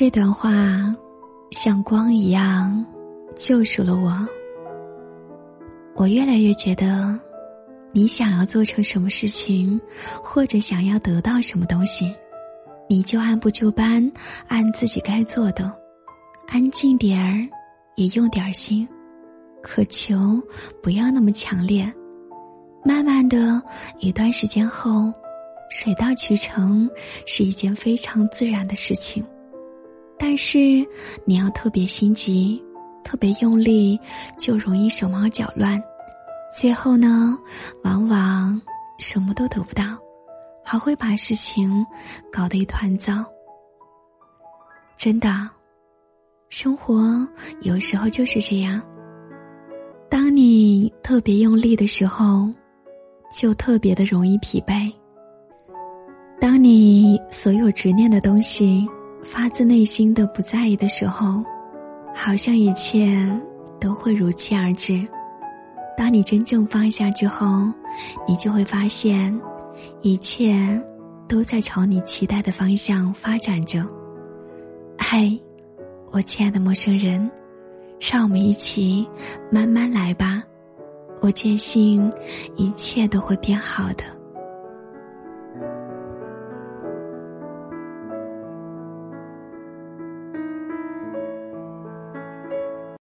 这段话像光一样救赎了我。我越来越觉得，你想要做成什么事情，或者想要得到什么东西，你就按部就班，按自己该做的，安静点儿，也用点心，渴求不要那么强烈。慢慢的一段时间后，水到渠成是一件非常自然的事情。但是你要特别心急，特别用力，就容易手忙脚乱，最后呢，往往什么都得不到，还会把事情搞得一团糟。真的，生活有时候就是这样。当你特别用力的时候，就特别的容易疲惫。当你所有执念的东西。发自内心的不在意的时候，好像一切都会如期而至。当你真正放下之后，你就会发现，一切都在朝你期待的方向发展着。嘿，我亲爱的陌生人，让我们一起慢慢来吧。我坚信，一切都会变好的。